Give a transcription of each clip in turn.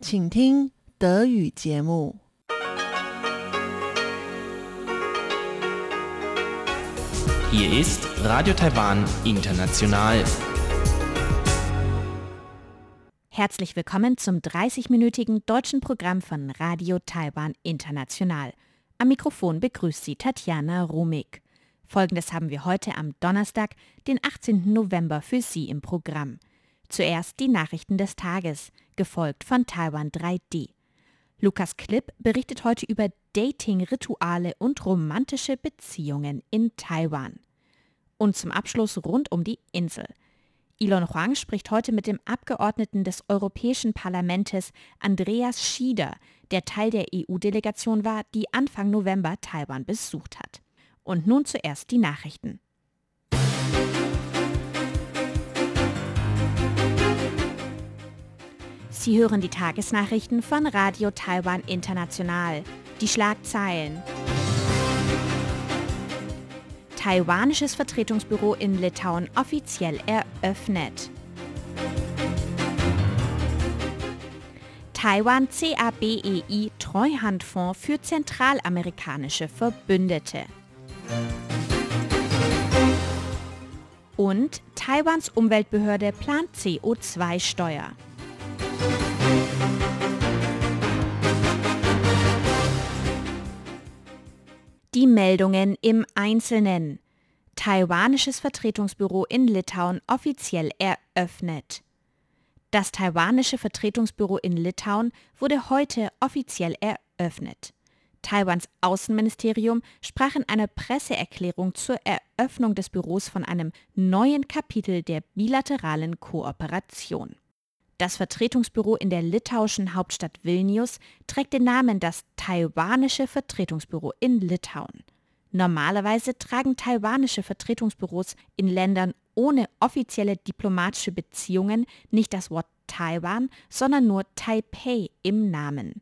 请听德语节目。 Hier ist Radio Taiwan International. Herzlich willkommen zum 30-minütigen deutschen Programm von Radio Taiwan International. Am Mikrofon begrüßt Sie Tatjana Rumig. Folgendes haben wir heute am Donnerstag, den 18. November für Sie im Programm. Zuerst die Nachrichten des Tages, gefolgt von Taiwan 3D. Lukas Klipp berichtet heute über Dating-Rituale und romantische Beziehungen in Taiwan. Und zum Abschluss rund um die Insel. Elon Huang spricht heute mit dem Abgeordneten des Europäischen Parlaments Andreas Schieder, der Teil der EU-Delegation war, die Anfang November Taiwan besucht hat. Und nun zuerst die Nachrichten. Sie hören die Tagesnachrichten von Radio Taiwan International. Die Schlagzeilen. Taiwanisches Vertretungsbüro in Litauen offiziell eröffnet. Taiwan CABEI Treuhandfonds für zentralamerikanische Verbündete. Und Taiwans Umweltbehörde plant CO2-Steuer. Die Meldungen im Einzelnen. Taiwanisches Vertretungsbüro in Litauen offiziell eröffnet. Das taiwanische Vertretungsbüro in Litauen wurde heute offiziell eröffnet. Taiwans Außenministerium sprach in einer Presseerklärung zur Eröffnung des Büros von einem neuen Kapitel der bilateralen Kooperation. Das Vertretungsbüro in der litauischen Hauptstadt Vilnius trägt den Namen das Taiwanische Vertretungsbüro in Litauen. Normalerweise tragen taiwanische Vertretungsbüros in Ländern ohne offizielle diplomatische Beziehungen nicht das Wort Taiwan, sondern nur Taipei im Namen.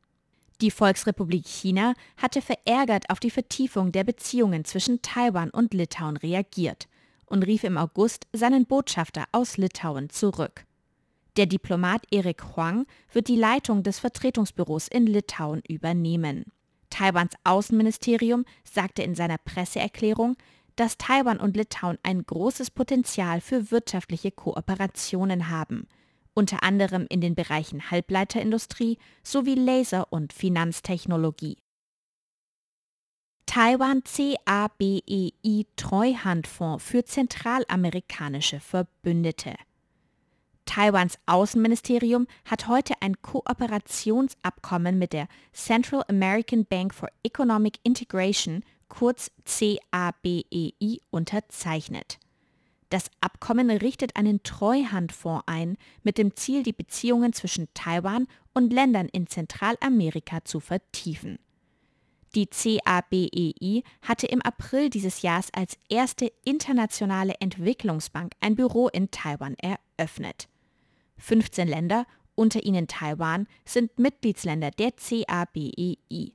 Die Volksrepublik China hatte verärgert auf die Vertiefung der Beziehungen zwischen Taiwan und Litauen reagiert und rief im August seinen Botschafter aus Litauen zurück. Der Diplomat Erik Huang wird die Leitung des Vertretungsbüros in Litauen übernehmen. Taiwans Außenministerium sagte in seiner Presseerklärung, dass Taiwan und Litauen ein großes Potenzial für wirtschaftliche Kooperationen haben, unter anderem in den Bereichen Halbleiterindustrie sowie Laser- und Finanztechnologie. Taiwan CABEI Treuhandfonds für zentralamerikanische Verbündete. Taiwans Außenministerium hat heute ein Kooperationsabkommen mit der Central American Bank for Economic Integration, kurz CABEI, unterzeichnet. Das Abkommen richtet einen Treuhandfonds ein, mit dem Ziel, die Beziehungen zwischen Taiwan und Ländern in Zentralamerika zu vertiefen. Die CABEI hatte im April dieses Jahres als erste internationale Entwicklungsbank ein Büro in Taiwan eröffnet. 15 Länder, unter ihnen Taiwan, sind Mitgliedsländer der CABEI.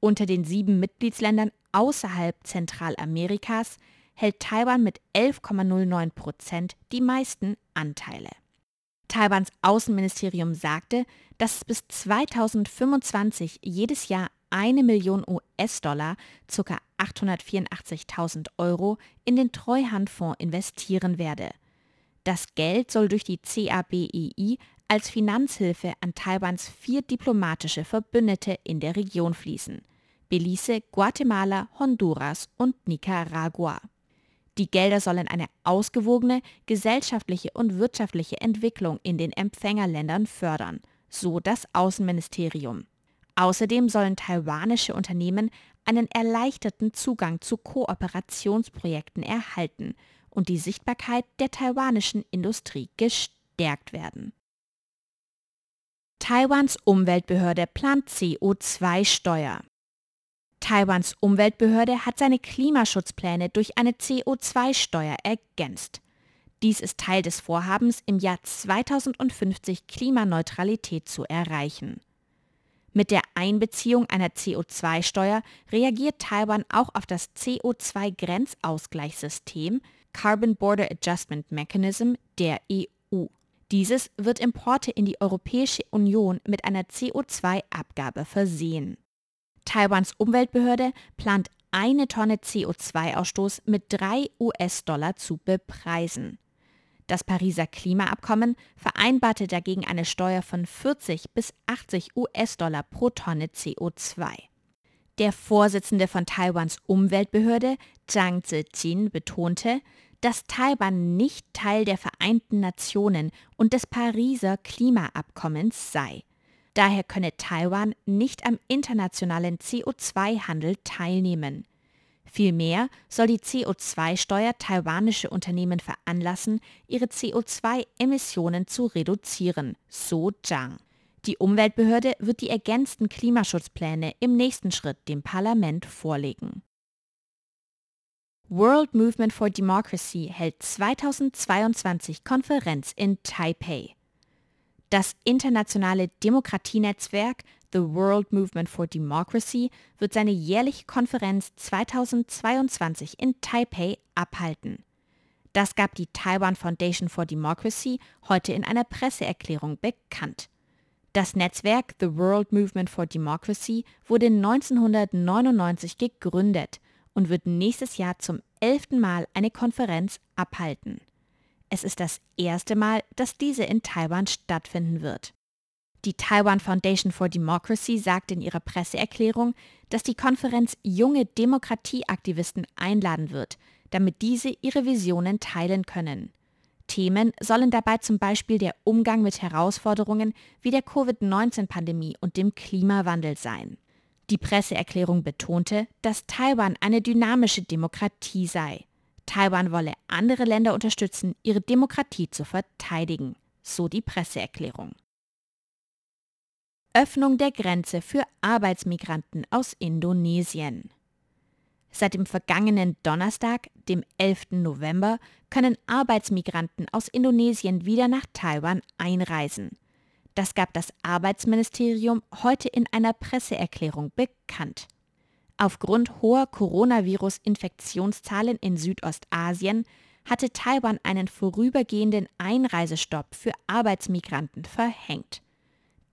Unter den sieben Mitgliedsländern außerhalb Zentralamerikas hält Taiwan mit 11,09 Prozent die meisten Anteile. Taiwans Außenministerium sagte, dass es bis 2025 jedes Jahr eine Million US-Dollar, ca. 884.000 Euro, in den Treuhandfonds investieren werde. Das Geld soll durch die CABEI als Finanzhilfe an Taiwans vier diplomatische Verbündete in der Region fließen. Belize, Guatemala, Honduras und Nicaragua. Die Gelder sollen eine ausgewogene gesellschaftliche und wirtschaftliche Entwicklung in den Empfängerländern fördern, so das Außenministerium. Außerdem sollen taiwanische Unternehmen einen erleichterten Zugang zu Kooperationsprojekten erhalten und die Sichtbarkeit der taiwanischen Industrie gestärkt werden. Taiwans Umweltbehörde plant CO2-Steuer. Taiwans Umweltbehörde hat seine Klimaschutzpläne durch eine CO2-Steuer ergänzt. Dies ist Teil des Vorhabens, im Jahr 2050 Klimaneutralität zu erreichen. Mit der Einbeziehung einer CO2-Steuer reagiert Taiwan auch auf das CO2-Grenzausgleichssystem Carbon Border Adjustment Mechanism der EU. Dieses wird Importe in die Europäische Union mit einer CO2-Abgabe versehen. Taiwans Umweltbehörde plant eine Tonne CO2-Ausstoß mit 3 US-Dollar zu bepreisen. Das Pariser Klimaabkommen vereinbarte dagegen eine Steuer von 40 bis 80 US-Dollar pro Tonne CO2. Der Vorsitzende von Taiwans Umweltbehörde, Zhang Zijin, betonte, dass Taiwan nicht Teil der Vereinten Nationen und des Pariser Klimaabkommens sei. Daher könne Taiwan nicht am internationalen CO2-Handel teilnehmen. Vielmehr soll die CO2-Steuer taiwanische Unternehmen veranlassen, ihre CO2-Emissionen zu reduzieren, so Zhang. Die Umweltbehörde wird die ergänzten Klimaschutzpläne im nächsten Schritt dem Parlament vorlegen. World Movement for Democracy hält 2022 Konferenz in Taipei. Das internationale Demokratienetzwerk The World Movement for Democracy wird seine jährliche Konferenz 2022 in Taipei abhalten. Das gab die Taiwan Foundation for Democracy heute in einer Presseerklärung bekannt. Das Netzwerk The World Movement for Democracy wurde 1999 gegründet und wird nächstes Jahr zum elften Mal eine Konferenz abhalten. Es ist das erste Mal, dass diese in Taiwan stattfinden wird. Die Taiwan Foundation for Democracy sagt in ihrer Presseerklärung, dass die Konferenz junge Demokratieaktivisten einladen wird, damit diese ihre Visionen teilen können. Themen sollen dabei zum Beispiel der Umgang mit Herausforderungen wie der Covid-19-Pandemie und dem Klimawandel sein. Die Presseerklärung betonte, dass Taiwan eine dynamische Demokratie sei. Taiwan wolle andere Länder unterstützen, ihre Demokratie zu verteidigen, so die Presseerklärung. Öffnung der Grenze für Arbeitsmigranten aus Indonesien. Seit dem vergangenen Donnerstag, dem 11. November, können Arbeitsmigranten aus Indonesien wieder nach Taiwan einreisen. Das gab das Arbeitsministerium heute in einer Presseerklärung bekannt. Aufgrund hoher Coronavirus-Infektionszahlen in Südostasien hatte Taiwan einen vorübergehenden Einreisestopp für Arbeitsmigranten verhängt.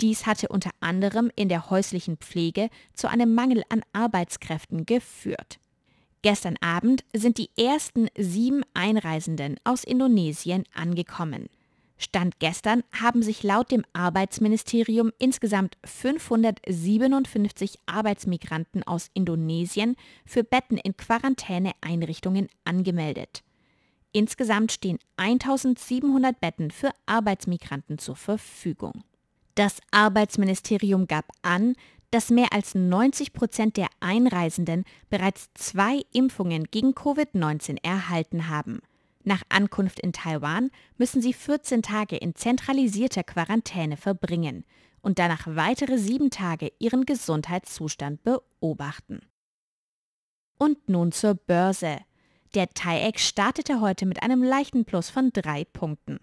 Dies hatte unter anderem in der häuslichen Pflege zu einem Mangel an Arbeitskräften geführt. Gestern Abend sind die ersten sieben Einreisenden aus Indonesien angekommen. Stand gestern haben sich laut dem Arbeitsministerium insgesamt 557 Arbeitsmigranten aus Indonesien für Betten in Quarantäneeinrichtungen angemeldet. Insgesamt stehen 1700 Betten für Arbeitsmigranten zur Verfügung. Das Arbeitsministerium gab an, dass mehr als 90 Prozent der Einreisenden bereits zwei Impfungen gegen Covid-19 erhalten haben. Nach Ankunft in Taiwan müssen sie 14 Tage in zentralisierter Quarantäne verbringen und danach weitere sieben Tage ihren Gesundheitszustand beobachten. Und nun zur Börse. Der TAIEX startete heute mit einem leichten Plus von drei Punkten.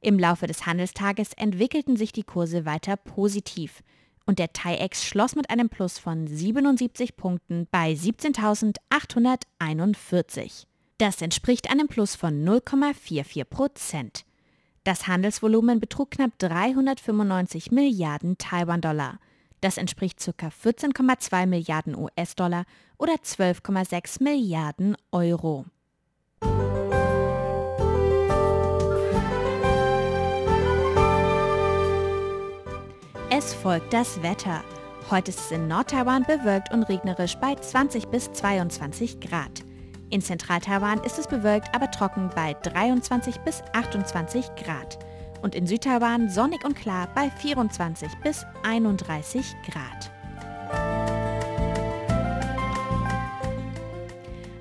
Im Laufe des Handelstages entwickelten sich die Kurse weiter positiv und der TAIEX schloss mit einem Plus von 77 Punkten bei 17.841. Das entspricht einem Plus von 0,44 Prozent. Das Handelsvolumen betrug knapp 395 Milliarden Taiwan-Dollar. Das entspricht ca. 14,2 Milliarden US-Dollar oder 12,6 Milliarden Euro. Es folgt das Wetter. Heute ist es in Nord-Taiwan bewölkt und regnerisch bei 20 bis 22 Grad. In Zentral-Taiwan ist es bewölkt, aber trocken bei 23 bis 28 Grad. Und in Südtaiwan sonnig und klar bei 24 bis 31 Grad.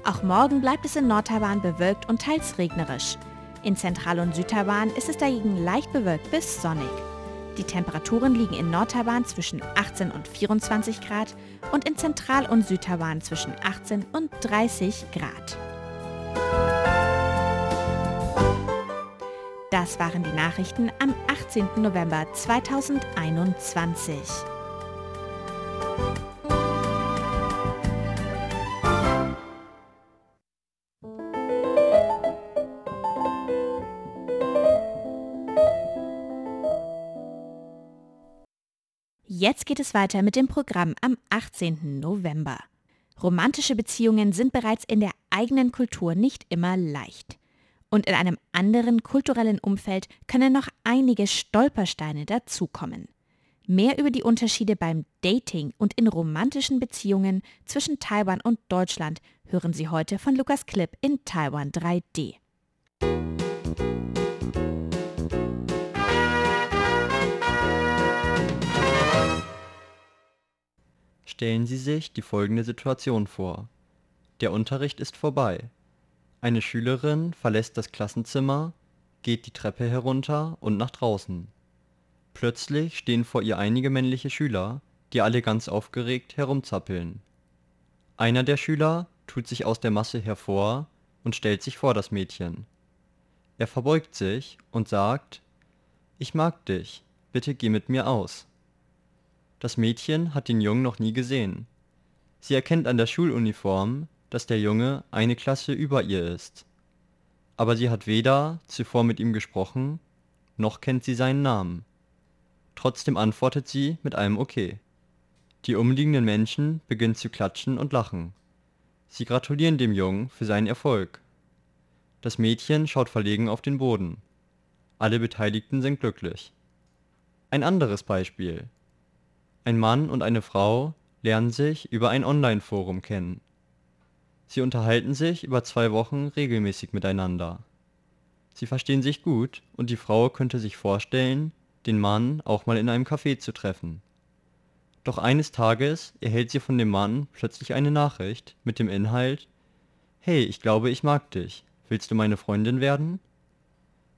Auch morgen bleibt es in Nord-Taiwan bewölkt und teils regnerisch. In Zentral- und Südtaiwan ist es dagegen leicht bewölkt bis sonnig. Die Temperaturen liegen in Nord-Taiwan zwischen 18 und 24 Grad und in Zentral- und Südtaiwan zwischen 18 und 30 Grad. Das waren die Nachrichten am 18. November 2021. Jetzt geht es weiter mit dem Programm am 18. November. Romantische Beziehungen sind bereits in der eigenen Kultur nicht immer leicht. Und in einem anderen kulturellen Umfeld können noch einige Stolpersteine dazukommen. Mehr über die Unterschiede beim Dating und in romantischen Beziehungen zwischen Taiwan und Deutschland hören Sie heute von Lukas Klipp in Taiwan 3D. Stellen Sie sich die folgende Situation vor. Der Unterricht ist vorbei. Eine Schülerin verlässt das Klassenzimmer, geht die Treppe herunter und nach draußen. Plötzlich stehen vor ihr einige männliche Schüler, die alle ganz aufgeregt herumzappeln. Einer der Schüler tut sich aus der Masse hervor und stellt sich vor das Mädchen. Er verbeugt sich und sagt, Ich mag dich, bitte geh mit mir aus. Das Mädchen hat den Jungen noch nie gesehen. Sie erkennt an der Schuluniform, dass der Junge eine Klasse über ihr ist. Aber sie hat weder zuvor mit ihm gesprochen, noch kennt sie seinen Namen. Trotzdem antwortet sie mit einem Okay. Die umliegenden Menschen beginnen zu klatschen und lachen. Sie gratulieren dem Jungen für seinen Erfolg. Das Mädchen schaut verlegen auf den Boden. Alle Beteiligten sind glücklich. Ein anderes Beispiel. Ein Mann und eine Frau lernen sich über ein Online-Forum kennen. Sie unterhalten sich über zwei Wochen regelmäßig miteinander. Sie verstehen sich gut und die Frau könnte sich vorstellen, den Mann auch mal in einem Café zu treffen. Doch eines Tages erhält sie von dem Mann plötzlich eine Nachricht mit dem Inhalt Hey, ich glaube, ich mag dich. Willst du meine Freundin werden?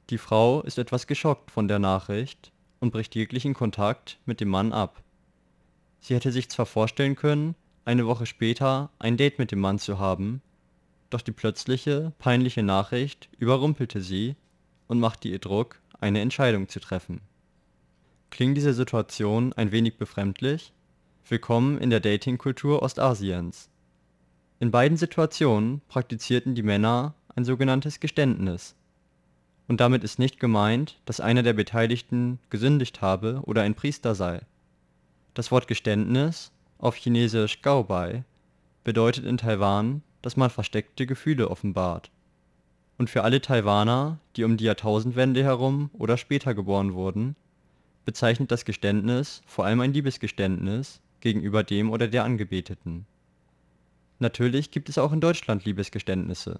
Die Frau ist etwas geschockt von der Nachricht und bricht jeglichen Kontakt mit dem Mann ab. Sie hätte sich zwar vorstellen können, eine Woche später ein Date mit dem Mann zu haben, doch die plötzliche, peinliche Nachricht überrumpelte sie und machte ihr Druck, eine Entscheidung zu treffen. Klingt diese Situation ein wenig befremdlich? Willkommen in der Datingkultur Ostasiens. In beiden Situationen praktizierten die Männer ein sogenanntes Geständnis. Und damit ist nicht gemeint, dass einer der Beteiligten gesündigt habe oder ein Priester sei. Das Wort Geständnis, auf Chinesisch Gaobai, bedeutet in Taiwan, dass man versteckte Gefühle offenbart. Und für alle Taiwaner, die um die Jahrtausendwende herum oder später geboren wurden, bezeichnet das Geständnis vor allem ein Liebesgeständnis gegenüber dem oder der Angebeteten. Natürlich gibt es auch in Deutschland Liebesgeständnisse.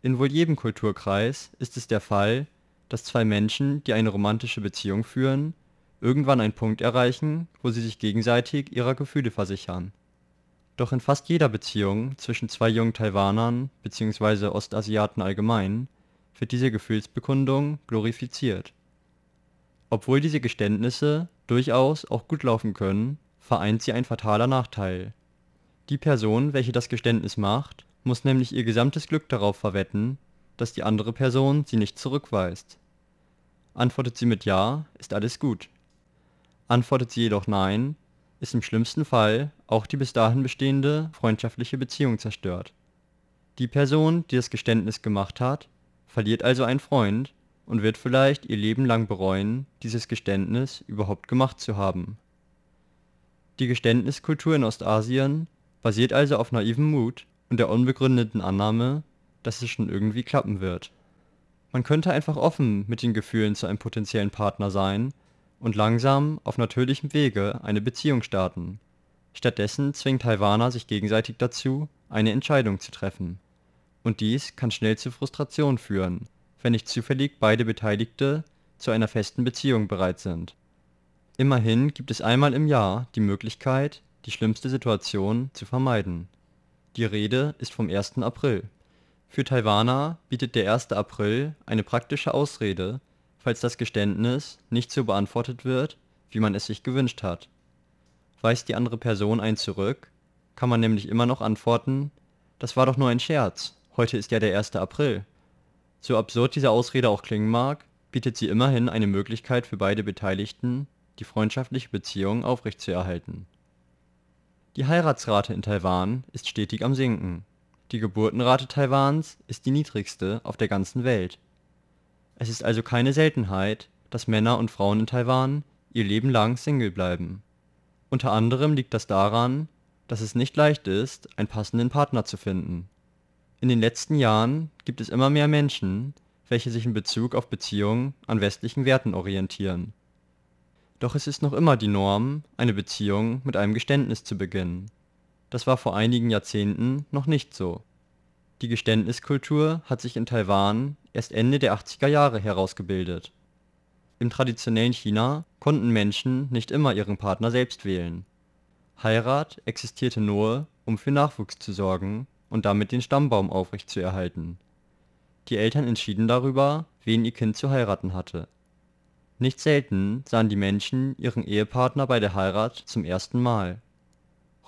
In wohl jedem Kulturkreis ist es der Fall, dass zwei Menschen, die eine romantische Beziehung führen, irgendwann einen Punkt erreichen, wo sie sich gegenseitig ihrer Gefühle versichern. Doch in fast jeder Beziehung zwischen zwei jungen Taiwanern bzw. Ostasiaten allgemein wird diese Gefühlsbekundung glorifiziert. Obwohl diese Geständnisse durchaus auch gut laufen können, vereint sie ein fataler Nachteil. Die Person, welche das Geständnis macht, muss nämlich ihr gesamtes Glück darauf verwetten, dass die andere Person sie nicht zurückweist. Antwortet sie mit Ja, ist alles gut. Antwortet sie jedoch Nein, ist im schlimmsten Fall auch die bis dahin bestehende freundschaftliche Beziehung zerstört. Die Person, die das Geständnis gemacht hat, verliert also einen Freund und wird vielleicht ihr Leben lang bereuen, dieses Geständnis überhaupt gemacht zu haben. Die Geständniskultur in Ostasien basiert also auf naivem Mut und der unbegründeten Annahme, dass es schon irgendwie klappen wird. Man könnte einfach offen mit den Gefühlen zu einem potenziellen Partner sein und langsam auf natürlichem Wege eine Beziehung starten. Stattdessen zwingen Taiwaner sich gegenseitig dazu, eine Entscheidung zu treffen. Und dies kann schnell zu Frustration führen, wenn nicht zufällig beide Beteiligte zu einer festen Beziehung bereit sind. Immerhin gibt es einmal im Jahr die Möglichkeit, die schlimmste Situation zu vermeiden. Die Rede ist vom 1. April. Für Taiwaner bietet der 1. April eine praktische Ausrede, falls das Geständnis nicht so beantwortet wird, wie man es sich gewünscht hat. Weist die andere Person einen zurück, kann man nämlich immer noch antworten, das war doch nur ein Scherz, heute ist ja der 1. April. So absurd diese Ausrede auch klingen mag, bietet sie immerhin eine Möglichkeit für beide Beteiligten, die freundschaftliche Beziehung aufrechtzuerhalten. Die Heiratsrate in Taiwan ist stetig am Sinken. Die Geburtenrate Taiwans ist die niedrigste auf der ganzen Welt. Es ist also keine Seltenheit, dass Männer und Frauen in Taiwan ihr Leben lang Single bleiben. Unter anderem liegt das daran, dass es nicht leicht ist, einen passenden Partner zu finden. In den letzten Jahren gibt es immer mehr Menschen, welche sich in Bezug auf Beziehungen an westlichen Werten orientieren. Doch es ist noch immer die Norm, eine Beziehung mit einem Geständnis zu beginnen. Das war vor einigen Jahrzehnten noch nicht so. Die Geständniskultur hat sich in Taiwan erst Ende der 80er Jahre herausgebildet. Im traditionellen China konnten Menschen nicht immer ihren Partner selbst wählen. Heirat existierte nur, um für Nachwuchs zu sorgen und damit den Stammbaum aufrechtzuerhalten. Die Eltern entschieden darüber, wen ihr Kind zu heiraten hatte. Nicht selten sahen die Menschen ihren Ehepartner bei der Heirat zum ersten Mal.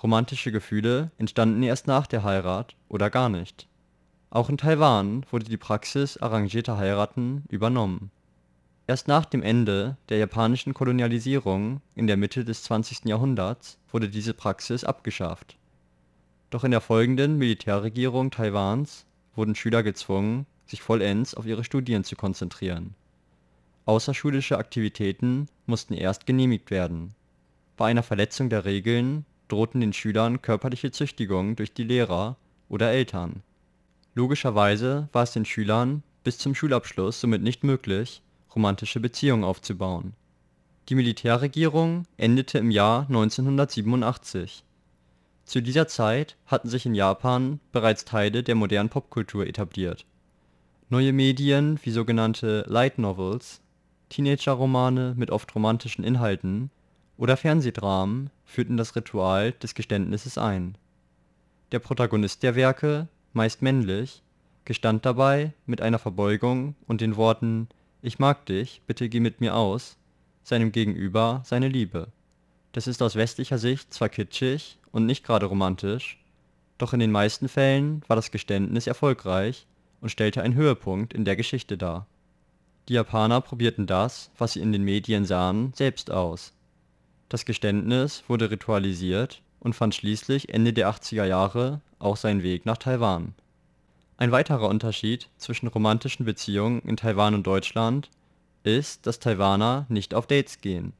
Romantische Gefühle entstanden erst nach der Heirat oder gar nicht. Auch in Taiwan wurde die Praxis arrangierter Heiraten übernommen. Erst nach dem Ende der japanischen Kolonialisierung in der Mitte des 20. Jahrhunderts wurde diese Praxis abgeschafft. Doch in der folgenden Militärregierung Taiwans wurden Schüler gezwungen, sich vollends auf ihre Studien zu konzentrieren. Außerschulische Aktivitäten mussten erst genehmigt werden. Bei einer Verletzung der Regeln drohten den Schülern körperliche Züchtigung durch die Lehrer oder Eltern. Logischerweise war es den Schülern bis zum Schulabschluss somit nicht möglich romantische Beziehungen aufzubauen. Die Militärregierung endete im Jahr 1987. Zu dieser Zeit hatten sich in Japan bereits Teile der modernen Popkultur etabliert. Neue Medien wie sogenannte Light Novels, Teenager-Romane mit oft romantischen Inhalten oder Fernsehdramen führten das Ritual des Geständnisses ein. Der Protagonist der Werke, meist männlich, gestand dabei mit einer Verbeugung und den Worten ich mag dich, bitte geh mit mir aus, seinem Gegenüber seine Liebe. Das ist aus westlicher Sicht zwar kitschig und nicht gerade romantisch, doch in den meisten Fällen war das Geständnis erfolgreich und stellte einen Höhepunkt in der Geschichte dar. Die Japaner probierten das, was sie in den Medien sahen, selbst aus. Das Geständnis wurde ritualisiert und fand schließlich Ende der 80er Jahre auch seinen Weg nach Taiwan ein weiterer Unterschied zwischen romantischen Beziehungen in Taiwan und Deutschland ist, dass Taiwaner nicht auf Dates gehen.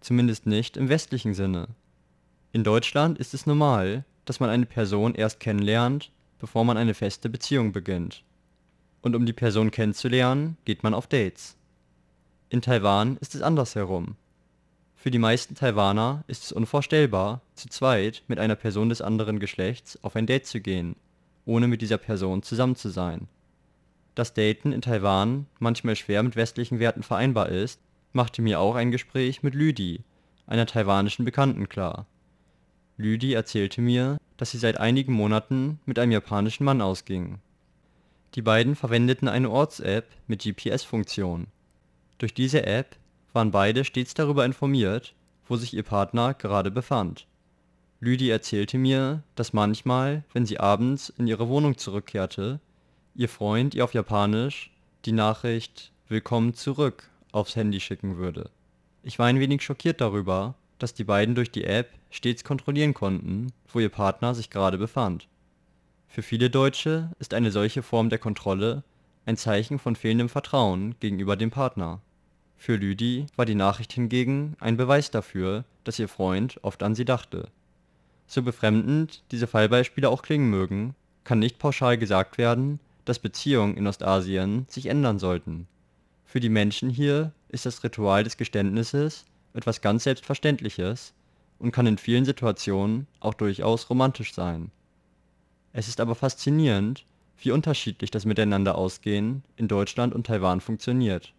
Zumindest nicht im westlichen Sinne. In Deutschland ist es normal, dass man eine Person erst kennenlernt, bevor man eine feste Beziehung beginnt. Und um die Person kennenzulernen, geht man auf Dates. In Taiwan ist es andersherum. Für die meisten Taiwaner ist es unvorstellbar, zu zweit mit einer Person des anderen Geschlechts auf ein Date zu gehen ohne mit dieser Person zusammen zu sein. Dass Daten in Taiwan manchmal schwer mit westlichen Werten vereinbar ist, machte mir auch ein Gespräch mit Lüdi, einer taiwanischen Bekannten klar. Lüdi erzählte mir, dass sie seit einigen Monaten mit einem japanischen Mann ausging. Die beiden verwendeten eine Orts-App mit GPS-Funktion. Durch diese App waren beide stets darüber informiert, wo sich ihr Partner gerade befand Lüdi erzählte mir, dass manchmal, wenn sie abends in ihre Wohnung zurückkehrte, ihr Freund ihr auf Japanisch die Nachricht Willkommen zurück aufs Handy schicken würde. Ich war ein wenig schockiert darüber, dass die beiden durch die App stets kontrollieren konnten, wo ihr Partner sich gerade befand. Für viele Deutsche ist eine solche Form der Kontrolle ein Zeichen von fehlendem Vertrauen gegenüber dem Partner. Für Lüdi war die Nachricht hingegen ein Beweis dafür, dass ihr Freund oft an sie dachte so befremdend diese Fallbeispiele auch klingen mögen, kann nicht pauschal gesagt werden, dass Beziehungen in Ostasien sich ändern sollten. Für die Menschen hier ist das Ritual des Geständnisses etwas ganz Selbstverständliches und kann in vielen Situationen auch durchaus romantisch sein. Es ist aber faszinierend, wie unterschiedlich das Miteinander-Ausgehen in Deutschland und Taiwan funktioniert.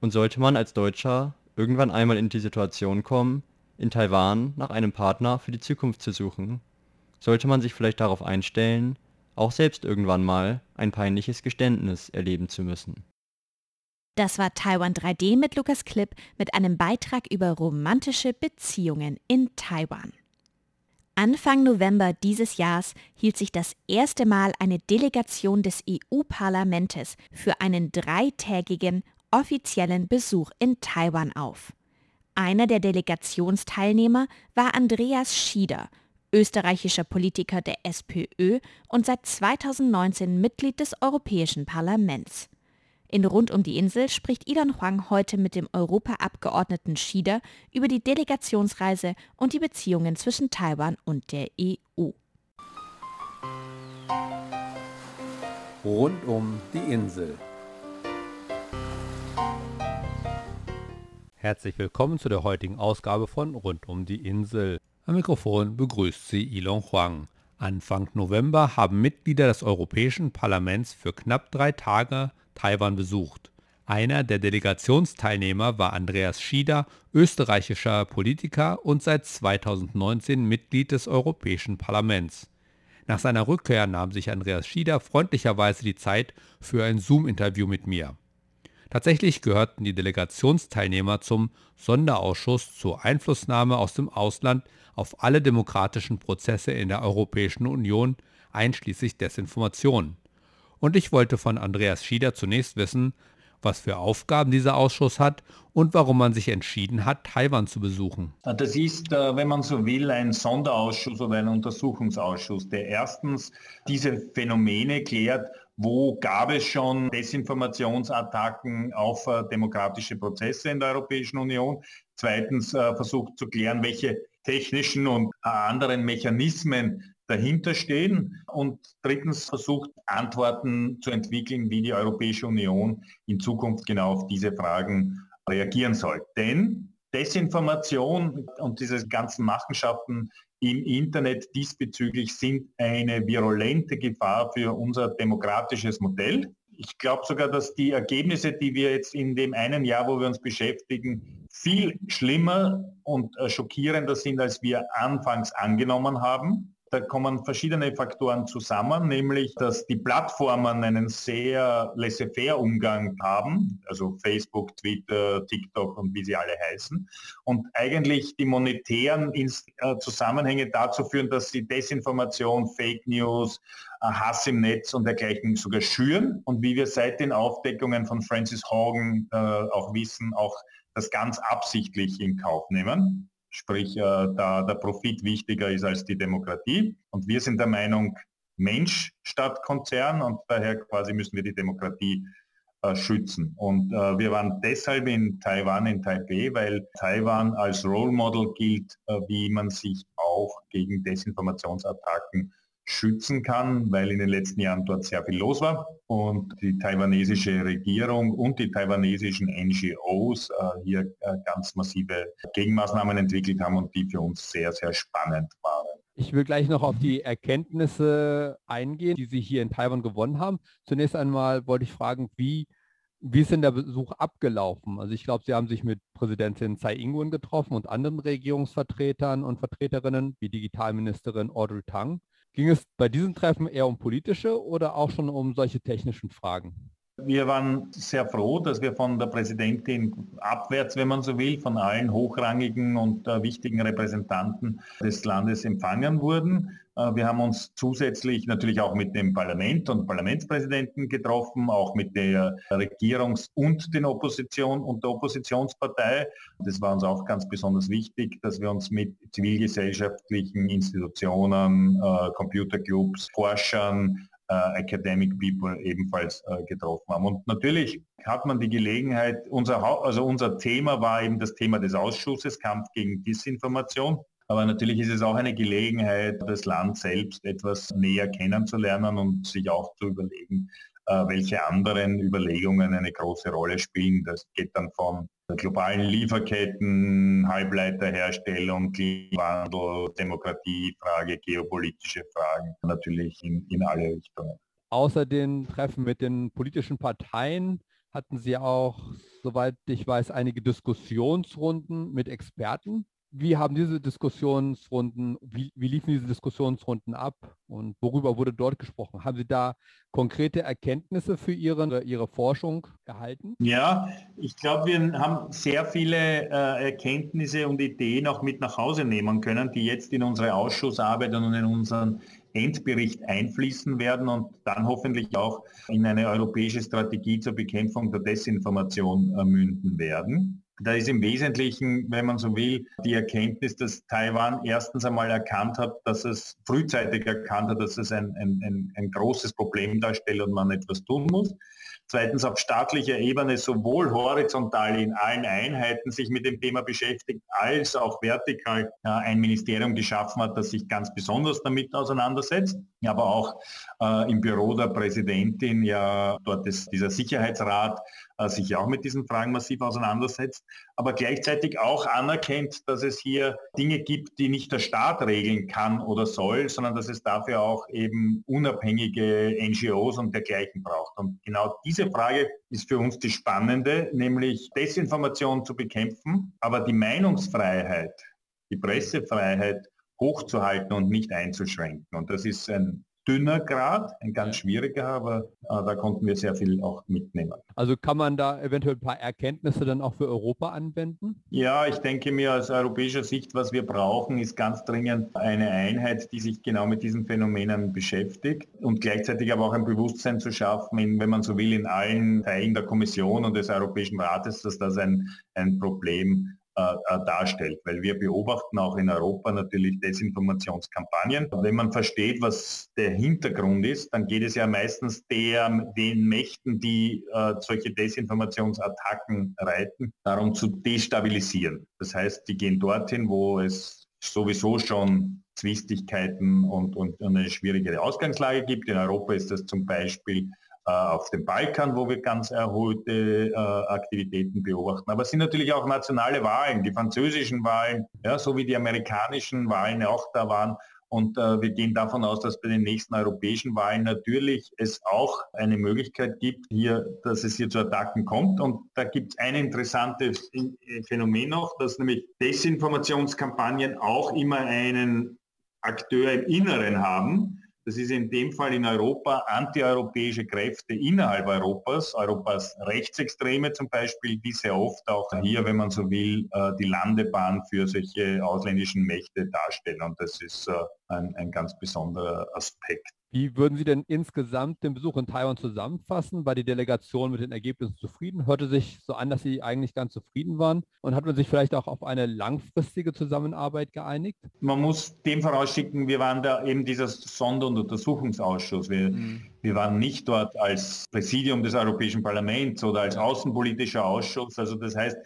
Und sollte man als Deutscher irgendwann einmal in die Situation kommen, in Taiwan nach einem Partner für die Zukunft zu suchen, sollte man sich vielleicht darauf einstellen, auch selbst irgendwann mal ein peinliches Geständnis erleben zu müssen. Das war Taiwan 3D mit Lukas Klipp mit einem Beitrag über romantische Beziehungen in Taiwan. Anfang November dieses Jahres hielt sich das erste Mal eine Delegation des EU-Parlamentes für einen dreitägigen offiziellen Besuch in Taiwan auf. Einer der Delegationsteilnehmer war Andreas Schieder, österreichischer Politiker der SPÖ und seit 2019 Mitglied des Europäischen Parlaments. In Rund um die Insel spricht Elon Huang heute mit dem Europaabgeordneten Schieder über die Delegationsreise und die Beziehungen zwischen Taiwan und der EU. Rund um die Insel. Herzlich willkommen zu der heutigen Ausgabe von Rund um die Insel. Am Mikrofon begrüßt Sie Elon Huang. Anfang November haben Mitglieder des Europäischen Parlaments für knapp drei Tage Taiwan besucht. Einer der Delegationsteilnehmer war Andreas Schieder, österreichischer Politiker und seit 2019 Mitglied des Europäischen Parlaments. Nach seiner Rückkehr nahm sich Andreas Schieder freundlicherweise die Zeit für ein Zoom-Interview mit mir. Tatsächlich gehörten die Delegationsteilnehmer zum Sonderausschuss zur Einflussnahme aus dem Ausland auf alle demokratischen Prozesse in der Europäischen Union, einschließlich Desinformation. Und ich wollte von Andreas Schieder zunächst wissen, was für Aufgaben dieser Ausschuss hat und warum man sich entschieden hat, Taiwan zu besuchen. Das ist, äh, wenn man so will, ein Sonderausschuss oder ein Untersuchungsausschuss, der erstens diese Phänomene klärt, wo gab es schon Desinformationsattacken auf äh, demokratische Prozesse in der Europäischen Union. Zweitens äh, versucht zu klären, welche technischen und anderen Mechanismen dahinter stehen und drittens versucht Antworten zu entwickeln, wie die Europäische Union in Zukunft genau auf diese Fragen reagieren soll. Denn Desinformation und diese ganzen Machenschaften im Internet diesbezüglich sind eine virulente Gefahr für unser demokratisches Modell. Ich glaube sogar, dass die Ergebnisse, die wir jetzt in dem einen Jahr, wo wir uns beschäftigen, viel schlimmer und äh, schockierender sind, als wir anfangs angenommen haben. Da kommen verschiedene Faktoren zusammen, nämlich dass die Plattformen einen sehr laissez-faire-Umgang haben, also Facebook, Twitter, TikTok und wie sie alle heißen, und eigentlich die monetären äh, Zusammenhänge dazu führen, dass sie Desinformation, Fake News, äh, Hass im Netz und dergleichen sogar schüren und wie wir seit den Aufdeckungen von Francis Hogan äh, auch wissen, auch das ganz absichtlich in Kauf nehmen sprich äh, da der Profit wichtiger ist als die Demokratie. Und wir sind der Meinung, Mensch statt Konzern und daher quasi müssen wir die Demokratie äh, schützen. Und äh, wir waren deshalb in Taiwan, in Taipei, weil Taiwan als Role Model gilt, äh, wie man sich auch gegen Desinformationsattacken schützen kann, weil in den letzten Jahren dort sehr viel los war und die taiwanesische Regierung und die taiwanesischen NGOs äh, hier äh, ganz massive Gegenmaßnahmen entwickelt haben und die für uns sehr, sehr spannend waren. Ich will gleich noch auf die Erkenntnisse eingehen, die Sie hier in Taiwan gewonnen haben. Zunächst einmal wollte ich fragen, wie wie ist denn der Besuch abgelaufen? Also ich glaube, Sie haben sich mit Präsidentin Tsai Ing-wen getroffen und anderen Regierungsvertretern und Vertreterinnen wie Digitalministerin Audrey Tang. Ging es bei diesen Treffen eher um politische oder auch schon um solche technischen Fragen? Wir waren sehr froh, dass wir von der Präsidentin abwärts, wenn man so will, von allen hochrangigen und äh, wichtigen Repräsentanten des Landes empfangen wurden. Äh, wir haben uns zusätzlich natürlich auch mit dem Parlament und Parlamentspräsidenten getroffen, auch mit der Regierungs- und den Opposition und der Oppositionspartei. Das war uns auch ganz besonders wichtig, dass wir uns mit zivilgesellschaftlichen Institutionen, äh, Computerclubs, Forschern, äh, Academic People ebenfalls getroffen haben. Und natürlich hat man die Gelegenheit, unser, also unser Thema war eben das Thema des Ausschusses, Kampf gegen Disinformation. Aber natürlich ist es auch eine Gelegenheit, das Land selbst etwas näher kennenzulernen und sich auch zu überlegen, äh, welche anderen Überlegungen eine große Rolle spielen. Das geht dann von globalen Lieferketten, Halbleiterherstellung, Klimawandel, Demokratiefrage, geopolitische Fragen, natürlich in, in alle Richtungen. Außer den Treffen mit den politischen Parteien hatten Sie auch, soweit ich weiß, einige Diskussionsrunden mit Experten. Wie haben diese Diskussionsrunden, wie, wie, liefen diese Diskussionsrunden ab und worüber wurde dort gesprochen? Haben Sie da konkrete Erkenntnisse für Ihre, Ihre Forschung erhalten? Ja, ich glaube, wir haben sehr viele äh, Erkenntnisse und Ideen auch mit nach Hause nehmen können, die jetzt in unsere Ausschussarbeit und in unseren Endbericht einfließen werden und dann hoffentlich auch in eine europäische Strategie zur Bekämpfung der Desinformation äh, münden werden. Da ist im Wesentlichen, wenn man so will, die Erkenntnis, dass Taiwan erstens einmal erkannt hat, dass es frühzeitig erkannt hat, dass es ein, ein, ein, großes Problem darstellt und man etwas tun muss. zweitens auf staatlicher Ebene sowohl horizontal in allen Einheiten sich mit dem Thema beschäftigt, als auch vertikal ein Ministerium geschaffen hat, das sich ganz besonders damit auseinandersetzt, aber auch äh, im Büro der Präsidentin ja dort ist dieser Sicherheitsrat sich auch mit diesen Fragen massiv auseinandersetzt, aber gleichzeitig auch anerkennt, dass es hier Dinge gibt, die nicht der Staat regeln kann oder soll, sondern dass es dafür auch eben unabhängige NGOs und dergleichen braucht. Und genau diese Frage ist für uns die spannende, nämlich Desinformation zu bekämpfen, aber die Meinungsfreiheit, die Pressefreiheit hochzuhalten und nicht einzuschränken. Und das ist ein dünner Grad, ein ganz schwieriger, aber äh, da konnten wir sehr viel auch mitnehmen. Also kann man da eventuell ein paar Erkenntnisse dann auch für Europa anwenden? Ja, ich denke mir aus europäischer Sicht, was wir brauchen, ist ganz dringend eine Einheit, die sich genau mit diesen Phänomenen beschäftigt und gleichzeitig aber auch ein Bewusstsein zu schaffen, in, wenn man so will, in allen Teilen der Kommission und des Europäischen Rates, dass das ein, ein Problem ist darstellt, weil wir beobachten auch in Europa natürlich Desinformationskampagnen. Wenn man versteht, was der Hintergrund ist, dann geht es ja meistens der, den Mächten, die äh, solche Desinformationsattacken reiten, darum zu destabilisieren. Das heißt, die gehen dorthin, wo es sowieso schon Zwistigkeiten und, und eine schwierigere Ausgangslage gibt. In Europa ist das zum Beispiel äh, auf dem Balkan, wo wir ganz erholte äh, Aktivitäten beobachten. Aber es sind natürlich auch nationale Wahlen, die französischen Wahlen, ja, so wie die amerikanischen Wahlen auch da waren. Und äh, wir gehen davon aus, dass bei den nächsten europäischen Wahlen natürlich es auch eine Möglichkeit gibt, hier, dass es hier zu Attacken kommt. Und da gibt es ein interessantes Phänomen noch, dass nämlich Desinformationskampagnen auch immer einen Akteur im Inneren haben, das ist in dem Fall in Europa antieuropäische Kräfte innerhalb Europas, Europas Rechtsextreme zum Beispiel, die sehr oft auch hier, wenn man so will, äh, die Landebahn für solche ausländischen Mächte darstellen. Und das ist äh, ein, ein ganz besonderer Aspekt. Wie würden Sie denn insgesamt den Besuch in Taiwan zusammenfassen? War die Delegation mit den Ergebnissen zufrieden? Hörte sich so an, dass Sie eigentlich ganz zufrieden waren? Und hat man sich vielleicht auch auf eine langfristige Zusammenarbeit geeinigt? Man muss dem vorausschicken, wir waren da eben dieser Sonder- und Untersuchungsausschuss. Wir, mhm. wir waren nicht dort als Präsidium des Europäischen Parlaments oder als außenpolitischer Ausschuss. Also das heißt,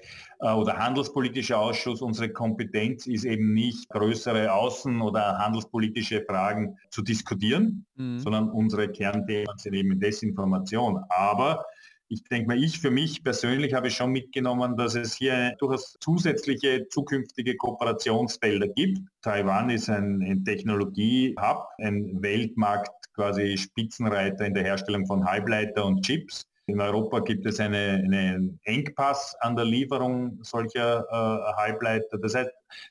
oder handelspolitischer Ausschuss, unsere Kompetenz ist eben nicht größere außen- oder handelspolitische Fragen zu diskutieren, mhm. sondern unsere Kernthemen sind eben Desinformation. Aber ich denke mal, ich für mich persönlich habe schon mitgenommen, dass es hier durchaus zusätzliche zukünftige Kooperationsfelder gibt. Taiwan ist ein, ein Technologie-Hub, ein Weltmarkt quasi Spitzenreiter in der Herstellung von Halbleiter und Chips. In Europa gibt es eine, einen Engpass an der Lieferung solcher äh, Halbleiter. Das heißt,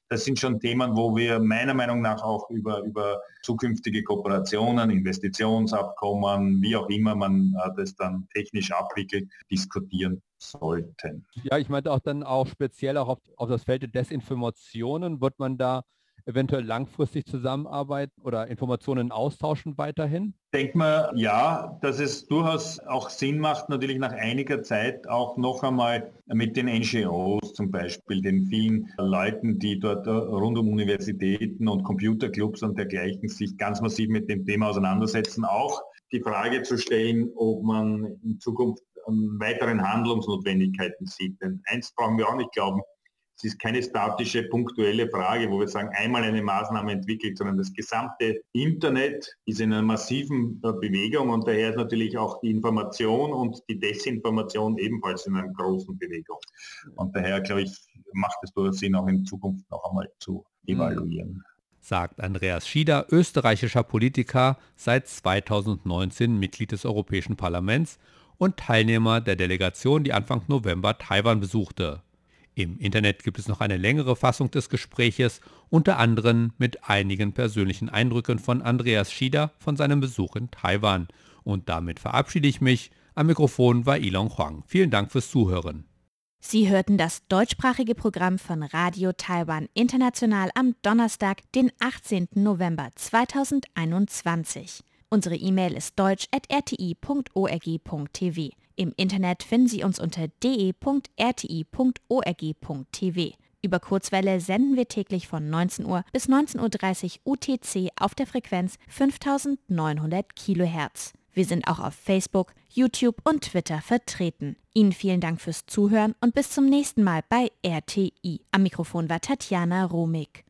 das sind schon Themen, wo wir meiner Meinung nach auch über, über zukünftige Kooperationen, Investitionsabkommen, wie auch immer man äh, das dann technisch abwickelt, diskutieren sollten. Ja, ich meinte auch dann auch speziell auch auf, auf das Feld der Desinformationen. Wird man da eventuell langfristig zusammenarbeiten oder Informationen austauschen weiterhin? Denkt man ja, dass es durchaus auch Sinn macht, natürlich nach einiger Zeit auch noch einmal mit den NGOs zum Beispiel, den vielen Leuten, die dort rund um Universitäten und Computerclubs und dergleichen sich ganz massiv mit dem Thema auseinandersetzen, auch die Frage zu stellen, ob man in Zukunft weiteren Handlungsnotwendigkeiten sieht. Denn eins brauchen wir auch nicht glauben, es ist keine statische, punktuelle Frage, wo wir sagen, einmal eine Maßnahme entwickelt, sondern das gesamte Internet ist in einer massiven äh, Bewegung und daher ist natürlich auch die Information und die Desinformation ebenfalls in einer großen Bewegung. Und daher, glaube ich, macht es durchaus Sinn, auch in Zukunft noch einmal zu evaluieren. Sagt Andreas Schieder, österreichischer Politiker, seit 2019 Mitglied des Europäischen Parlaments und Teilnehmer der Delegation, die Anfang November Taiwan besuchte. Im Internet gibt es noch eine längere Fassung des Gespräches, unter anderem mit einigen persönlichen Eindrücken von Andreas Schieder von seinem Besuch in Taiwan. Und damit verabschiede ich mich. Am Mikrofon war Ilon Huang. Vielen Dank fürs Zuhören. Sie hörten das deutschsprachige Programm von Radio Taiwan International am Donnerstag, den 18. November 2021. Unsere E-Mail ist deutsch.rti.org.tv. Im Internet finden Sie uns unter de.rti.org.tv. Über Kurzwelle senden wir täglich von 19 Uhr bis 19.30 Uhr UTC auf der Frequenz 5900 kHz. Wir sind auch auf Facebook, YouTube und Twitter vertreten. Ihnen vielen Dank fürs Zuhören und bis zum nächsten Mal bei RTI. Am Mikrofon war Tatjana Romig.